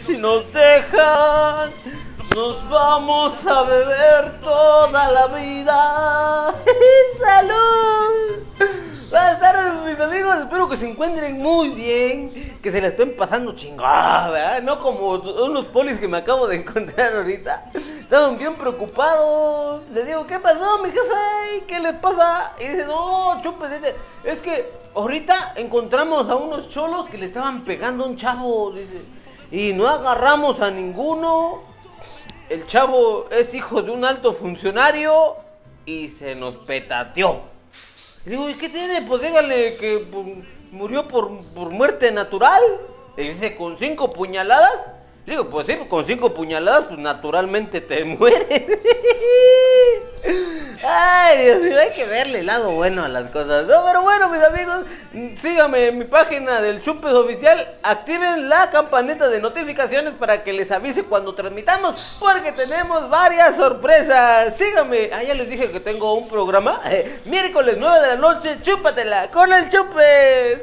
Si nos dejan, nos vamos a beber toda la vida. ¡Salud! Buenas tardes, mis amigos. Espero que se encuentren muy bien. Que se la estén pasando chingada, ¿verdad? No como unos polis que me acabo de encontrar ahorita. Estaban bien preocupados. Les digo, ¿qué pasó, mi jefe? ¿Qué les pasa? Y dice, no, chupe, dice, es que ahorita encontramos a unos cholos que le estaban pegando a un chavo. Dice, y no agarramos a ninguno. El chavo es hijo de un alto funcionario y se nos petateó. Digo, ¿y qué tiene? Pues dígale que pues, murió por, por muerte natural. Le dice, ¿con cinco puñaladas? Digo, pues sí, con cinco puñaladas, pues naturalmente te mueres. Ay, Dios mío, hay que verle el lado bueno a las cosas. No, pero bueno, mis amigos, síganme en mi página del Chupes Oficial. Activen la campanita de notificaciones para que les avise cuando transmitamos, porque tenemos varias sorpresas. Síganme. Ah, ya les dije que tengo un programa. Eh, miércoles 9 de la noche, chúpatela con el Chupes.